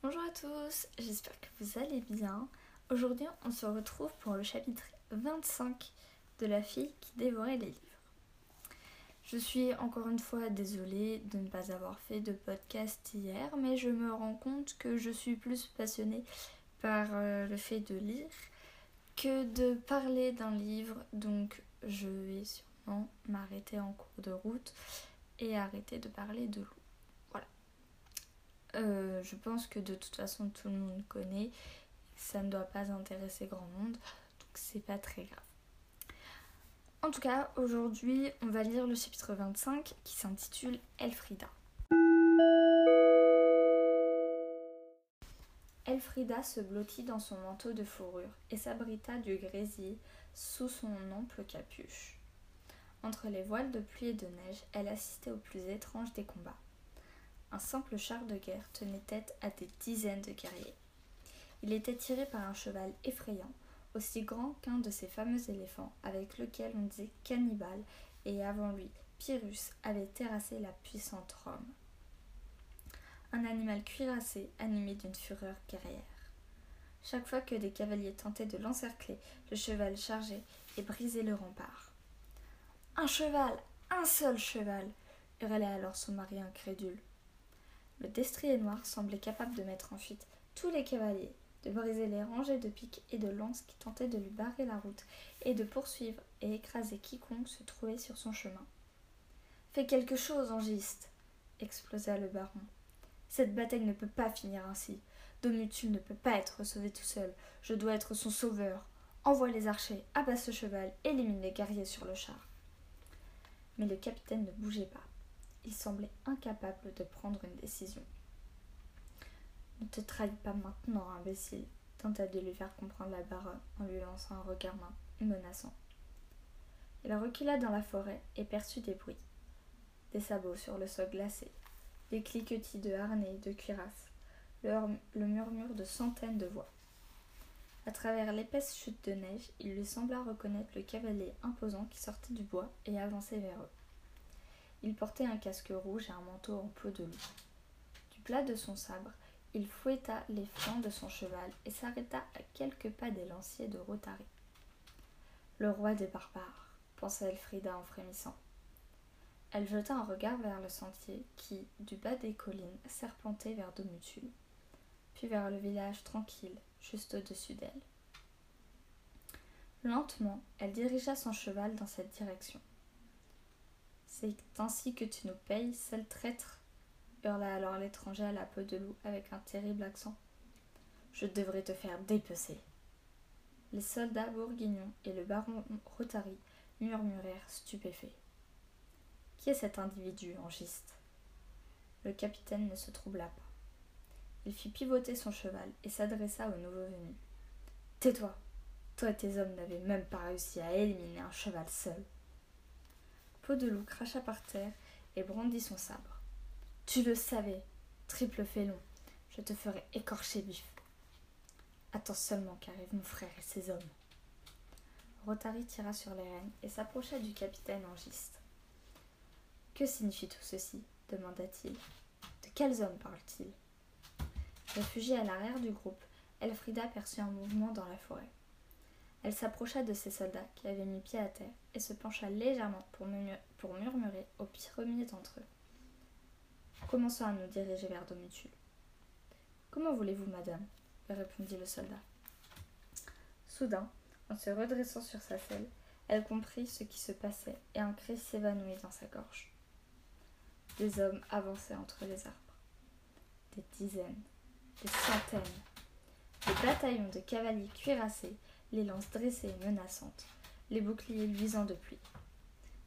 Bonjour à tous, j'espère que vous allez bien. Aujourd'hui, on se retrouve pour le chapitre 25 de La fille qui dévorait les livres. Je suis encore une fois désolée de ne pas avoir fait de podcast hier, mais je me rends compte que je suis plus passionnée par euh, le fait de lire que de parler d'un livre, donc je vais sûrement m'arrêter en cours de route et arrêter de parler de loup. Euh, je pense que de toute façon tout le monde connaît, ça ne doit pas intéresser grand monde, donc c'est pas très grave. En tout cas, aujourd'hui, on va lire le chapitre 25 qui s'intitule Elfrida. Elfrida se blottit dans son manteau de fourrure et s'abrita du grésil sous son ample capuche. Entre les voiles de pluie et de neige, elle assistait au plus étrange des combats. Un simple char de guerre tenait tête à des dizaines de guerriers. Il était tiré par un cheval effrayant, aussi grand qu'un de ces fameux éléphants avec lequel on disait cannibale et avant lui, Pyrrhus avait terrassé la puissante Rome. Un animal cuirassé animé d'une fureur guerrière. Chaque fois que des cavaliers tentaient de l'encercler, le cheval chargeait et brisait le rempart. Un cheval, un seul cheval hurlait alors son mari incrédule. Le destrier noir semblait capable de mettre en fuite tous les cavaliers, de briser les rangées de piques et de lances qui tentaient de lui barrer la route, et de poursuivre et écraser quiconque se trouvait sur son chemin. Fais quelque chose, Angiste explosa le baron. Cette bataille ne peut pas finir ainsi. Domutul ne peut pas être sauvé tout seul. Je dois être son sauveur. Envoie les archers, abat ce cheval, élimine les guerriers sur le char. Mais le capitaine ne bougeait pas. Semblait incapable de prendre une décision. Ne te trahis pas maintenant, imbécile, tenta de lui faire comprendre la baronne en lui lançant un regard menaçant. Il recula dans la forêt et perçut des bruits. Des sabots sur le sol glacé, des cliquetis de harnais et de cuirasses, le murmure de centaines de voix. À travers l'épaisse chute de neige, il lui sembla reconnaître le cavalier imposant qui sortait du bois et avançait vers eux. Il portait un casque rouge et un manteau en peau de loup. Du plat de son sabre, il fouetta les flancs de son cheval et s'arrêta à quelques pas des lanciers de Rotary. Le roi des barbares, pensa Elfrida en frémissant. Elle jeta un regard vers le sentier qui, du bas des collines, serpentait vers Domutul, puis vers le village tranquille, juste au-dessus d'elle. Lentement, elle dirigea son cheval dans cette direction. C'est ainsi que tu nous payes, sale traître hurla alors l'étranger à la peau de loup avec un terrible accent. Je devrais te faire dépecer. Les soldats bourguignons et le baron Rotary murmurèrent stupéfaits. Qui est cet individu en giste Le capitaine ne se troubla pas. Il fit pivoter son cheval et s'adressa au nouveau venu. Tais-toi Toi et tes hommes n'avez même pas réussi à éliminer un cheval seul. De loup cracha par terre et brandit son sabre. Tu le savais, triple félon, je te ferai écorcher vif. Attends seulement qu'arrive mon frère et ses hommes. Rotary tira sur les rênes et s'approcha du capitaine en giste. Que signifie tout ceci? demanda-t-il. De quels hommes parle-t-il? Réfugiée à l'arrière du groupe, Elfrida perçut un mouvement dans la forêt. Elle s'approcha de ses soldats qui avaient mis pied à terre et se pencha légèrement pour, murmurer au premier d'entre eux. Commençons à nous diriger vers Domutul. Comment voulez-vous, madame? répondit le soldat. Soudain, en se redressant sur sa selle, elle comprit ce qui se passait et un cri s'évanouit dans sa gorge. Des hommes avançaient entre les arbres. Des dizaines, des centaines, des bataillons de cavaliers cuirassés, les lances dressées et menaçantes, les boucliers luisants de pluie.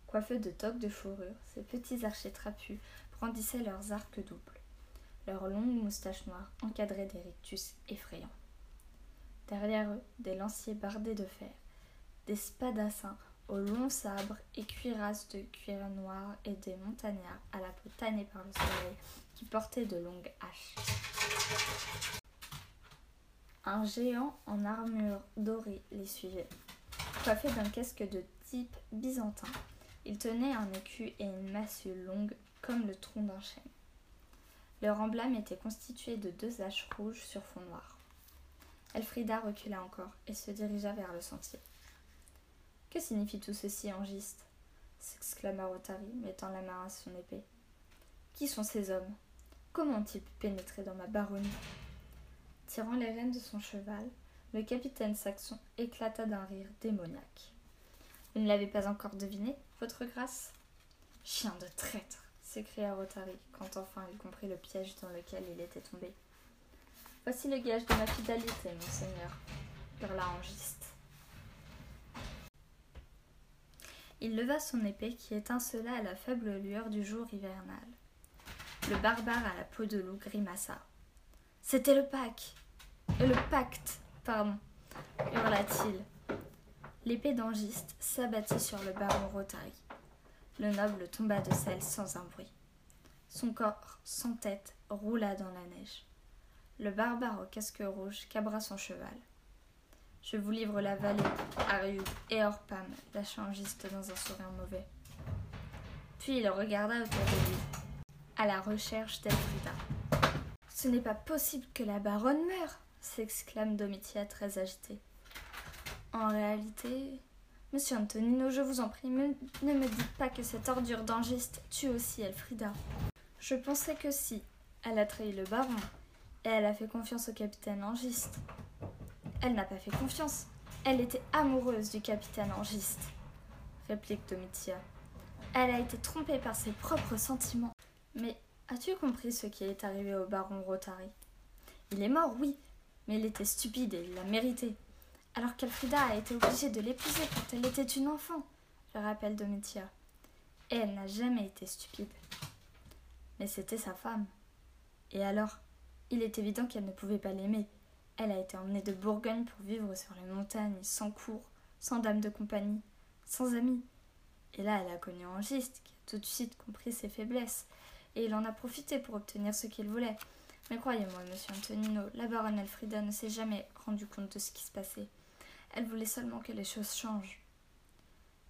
Coiffeux de toques de fourrure, ces petits archers trapus brandissaient leurs arcs doubles. Leurs longues moustaches noires encadraient des rictus effrayants. Derrière eux, des lanciers bardés de fer, des spadassins aux longs sabres et cuirasses de cuir noir et des montagnards à la peau tannée par le soleil qui portaient de longues haches. Un géant en armure dorée les suivait. Coiffé d'un casque de type byzantin, il tenait un écu et une massue longue comme le tronc d'un chêne. Leur emblème était constitué de deux haches rouges sur fond noir. Elfrida recula encore et se dirigea vers le sentier. Que signifie tout ceci, Angiste? s'exclama Rotary, mettant la main à son épée. Qui sont ces hommes? Comment ont-ils pu pénétrer dans ma baronnie? Tirant les rênes de son cheval, le capitaine Saxon éclata d'un rire démoniaque. Vous ne l'avez pas encore deviné, votre grâce? Chien de traître s'écria Rotary, quand enfin il comprit le piège dans lequel il était tombé. Voici le gage de ma fidélité, monseigneur, hurla Angiste. Il leva son épée qui étincela à la faible lueur du jour hivernal. Le barbare à la peau de loup grimaça. C'était le pacte. Le pacte, pardon, hurla-t-il. L'épée d'Angiste s'abattit sur le baron Rotary. Le noble tomba de selle sans un bruit. Son corps, sans tête, roula dans la neige. Le barbare au casque rouge cabra son cheval. Je vous livre la vallée, Ariud et Orpam, lâcha Angiste dans un sourire mauvais. Puis il regarda autour de lui, à la recherche d'Elfrida. Ce n'est pas possible que la baronne meure s'exclame Domitia très agitée. En réalité, monsieur Antonino, je vous en prie, ne me dites pas que cette ordure d'angiste tue aussi Elfrida. Je pensais que si, elle a trahi le baron, et elle a fait confiance au capitaine Angiste. Elle n'a pas fait confiance. Elle était amoureuse du capitaine Angiste, réplique Domitia. Elle a été trompée par ses propres sentiments. Mais as-tu compris ce qui est arrivé au baron Rotary? Il est mort, oui, mais il était stupide et il l'a mérité. Alors qu'Elfrida a été obligée de l'épouser quand elle était une enfant, je rappelle Domitia. Et elle n'a jamais été stupide. Mais c'était sa femme. Et alors Il est évident qu'elle ne pouvait pas l'aimer, elle a été emmenée de Bourgogne pour vivre sur les montagnes, sans cour, sans dame de compagnie, sans amis. Et là, elle a connu Angiste, qui a tout de suite compris ses faiblesses, et il en a profité pour obtenir ce qu'il voulait. Mais croyez-moi, monsieur Antonino, la baronne Elfrida ne s'est jamais rendu compte de ce qui se passait. Elle voulait seulement que les choses changent.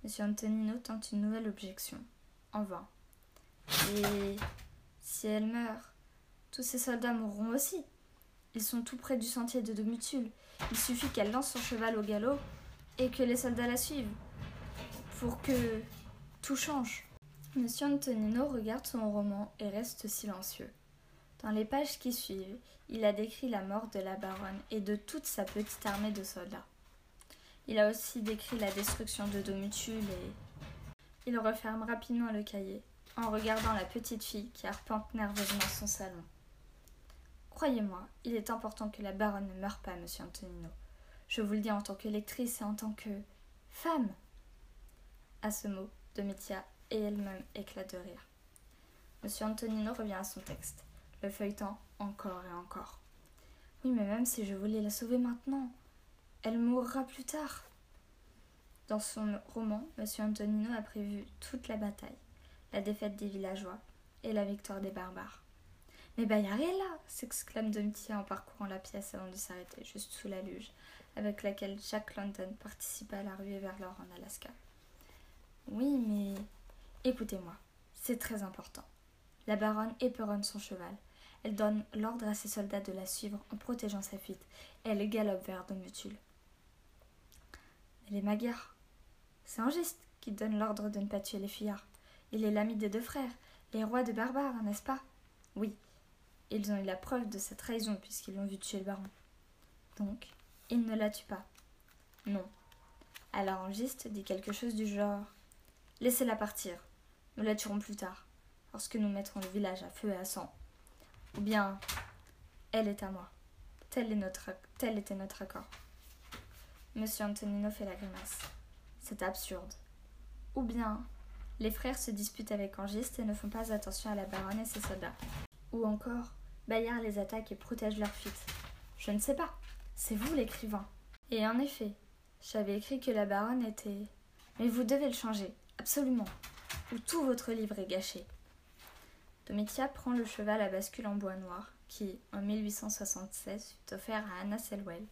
Monsieur Antonino tente une nouvelle objection. En vain. Et si elle meurt, tous ces soldats mourront aussi. Ils sont tout près du sentier de Domutule. Il suffit qu'elle lance son cheval au galop et que les soldats la suivent pour que tout change. Monsieur Antonino regarde son roman et reste silencieux. Dans les pages qui suivent, il a décrit la mort de la baronne et de toute sa petite armée de soldats. Il a aussi décrit la destruction de Domutule et. Il referme rapidement le cahier en regardant la petite fille qui arpente nerveusement son salon. Croyez-moi, il est important que la baronne ne meure pas, monsieur Antonino. Je vous le dis en tant que lectrice et en tant que femme. À ce mot, Domitia et elle-même éclatent de rire. Monsieur Antonino revient à son texte, le feuilletant encore et encore. Oui, mais même si je voulais la sauver maintenant, elle mourra plus tard. Dans son roman, Monsieur Antonino a prévu toute la bataille, la défaite des villageois et la victoire des barbares. Mais là s'exclame Domitia en parcourant la pièce avant de s'arrêter juste sous la luge avec laquelle Jack London participa à la ruée vers l'or en Alaska. Oui, mais écoutez-moi, c'est très important. La baronne éperonne son cheval. Elle donne l'ordre à ses soldats de la suivre en protégeant sa fuite, et elle galope vers Domutule. Mais les Magyars C'est Angiste qui donne l'ordre de ne pas tuer les fuyards. Il est l'ami des deux frères, les rois de barbares, n'est-ce pas? Oui, ils ont eu la preuve de sa trahison puisqu'ils l'ont vu tuer le baron. Donc, il ne la tue pas. Non. Alors Angiste dit quelque chose du genre Laissez-la partir. Nous la tuerons plus tard, lorsque nous mettrons le village à feu et à sang. Ou bien Elle est à moi. Tel, est notre, était notre accord. Monsieur Antonino fait la grimace. C'est absurde. Ou bien les frères se disputent avec Angiste et ne font pas attention à la baronne et ses soldats. Ou encore Bayard les attaque et protège leur fuite. Je ne sais pas. C'est vous l'écrivain. Et en effet, j'avais écrit que la baronne était. Mais vous devez le changer, absolument, ou tout votre livre est gâché. Domitia prend le cheval à bascule en bois noir, qui, en 1876, fut offert à Anna Selwell,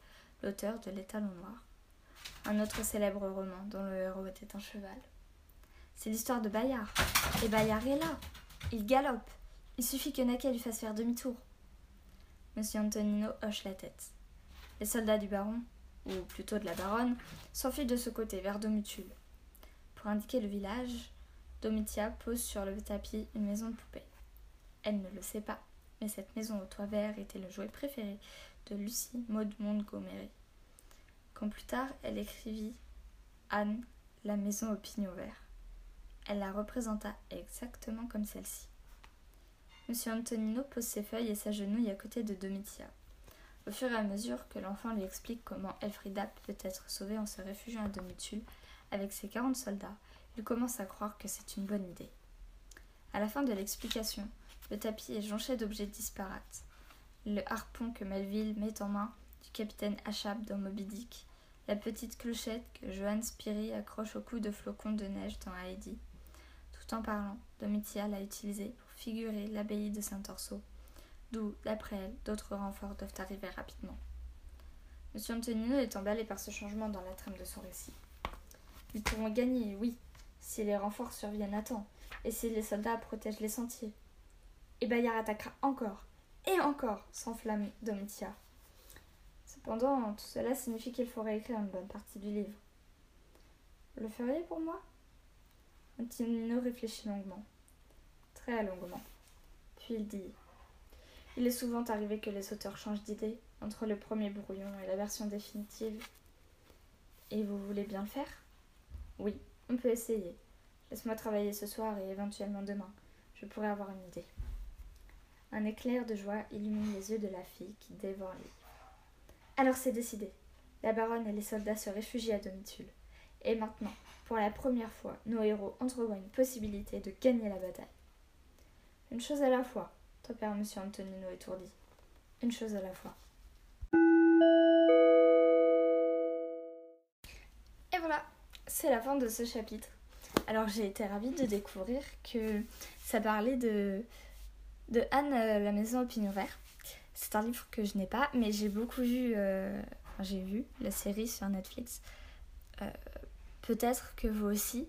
l'auteur de L'étalon noir, un autre célèbre roman dont le héros était un cheval. C'est l'histoire de Bayard. Et Bayard est là. Il galope. Il suffit que Naka lui fasse faire demi-tour. Monsieur Antonino hoche la tête. Les soldats du baron, ou plutôt de la baronne, s'enfuient de ce côté vers Domutul. Pour indiquer le village, Domitia pose sur le tapis une maison de poupée. Elle ne le sait pas, mais cette maison au toit vert était le jouet préféré de Lucie Maud Montgomery. Quand plus tard elle écrivit Anne, la maison au pignon vert. Elle la représenta exactement comme celle-ci. Monsieur Antonino pose ses feuilles et s'agenouille à côté de Domitia. Au fur et à mesure que l'enfant lui explique comment Elfrida peut être sauvée en se réfugiant à Domitul avec ses quarante soldats, il commence à croire que c'est une bonne idée. À la fin de l'explication, le tapis est jonché d'objets disparates. Le harpon que Melville met en main du capitaine Achab dans Moby Dick, la petite clochette que Johann Spiri accroche au cou de flocons de neige dans Heidi. Tout en parlant, Domitia l'a utilisé pour figurer l'abbaye de Saint-Orso, d'où, d'après elle, d'autres renforts doivent arriver rapidement. Monsieur Antonino est emballé par ce changement dans la trame de son récit. Ils pourront gagner, oui, si les renforts surviennent à temps, et si les soldats protègent les sentiers. Et Bayard attaquera encore, et encore, s'enflamme Domitia. Cependant, tout cela signifie qu'il faudrait écrire une bonne partie du livre. Le feriez pour moi? Antonino réfléchit longuement, très longuement. Puis il dit Il est souvent arrivé que les auteurs changent d'idée entre le premier brouillon et la version définitive. Et vous voulez bien le faire? Oui, on peut essayer. Laisse-moi travailler ce soir et éventuellement demain. Je pourrais avoir une idée. Un éclair de joie illumine les yeux de la fille qui dévore les Alors c'est décidé. La baronne et les soldats se réfugient à Domitul. Et maintenant, pour la première fois, nos héros entrevoient une possibilité de gagner la bataille. Une chose à la fois, père Monsieur Antonino étourdi. Une chose à la fois. Et voilà, c'est la fin de ce chapitre. Alors j'ai été ravie de découvrir que ça parlait de, de Anne, euh, la maison au pignon vert. C'est un livre que je n'ai pas, mais j'ai beaucoup vu, euh, j'ai vu la série sur Netflix. Euh, peut-être que vous aussi.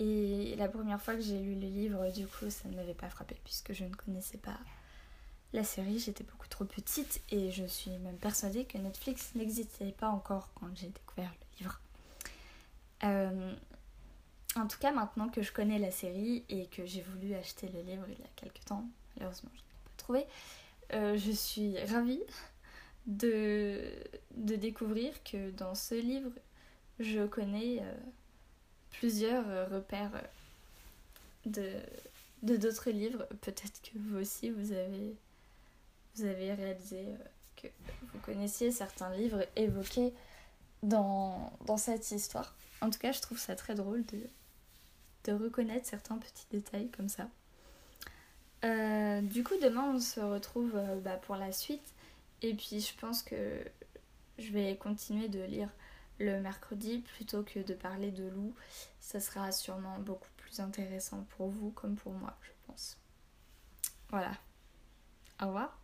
Et la première fois que j'ai lu le livre, du coup, ça ne m'avait pas frappé puisque je ne connaissais pas la série. J'étais beaucoup trop petite et je suis même persuadée que Netflix n'existait pas encore quand j'ai découvert le livre. En tout cas, maintenant que je connais la série et que j'ai voulu acheter le livre il y a quelques temps, malheureusement je ne l'ai pas trouvé, euh, je suis ravie de, de découvrir que dans ce livre, je connais euh, plusieurs repères de de d'autres livres. Peut-être que vous aussi, vous avez, vous avez réalisé que vous connaissiez certains livres évoqués dans, dans cette histoire. En tout cas, je trouve ça très drôle de, de reconnaître certains petits détails comme ça. Euh, du coup, demain, on se retrouve euh, bah, pour la suite. Et puis, je pense que je vais continuer de lire le mercredi plutôt que de parler de loup. Ça sera sûrement beaucoup plus intéressant pour vous comme pour moi, je pense. Voilà. Au revoir.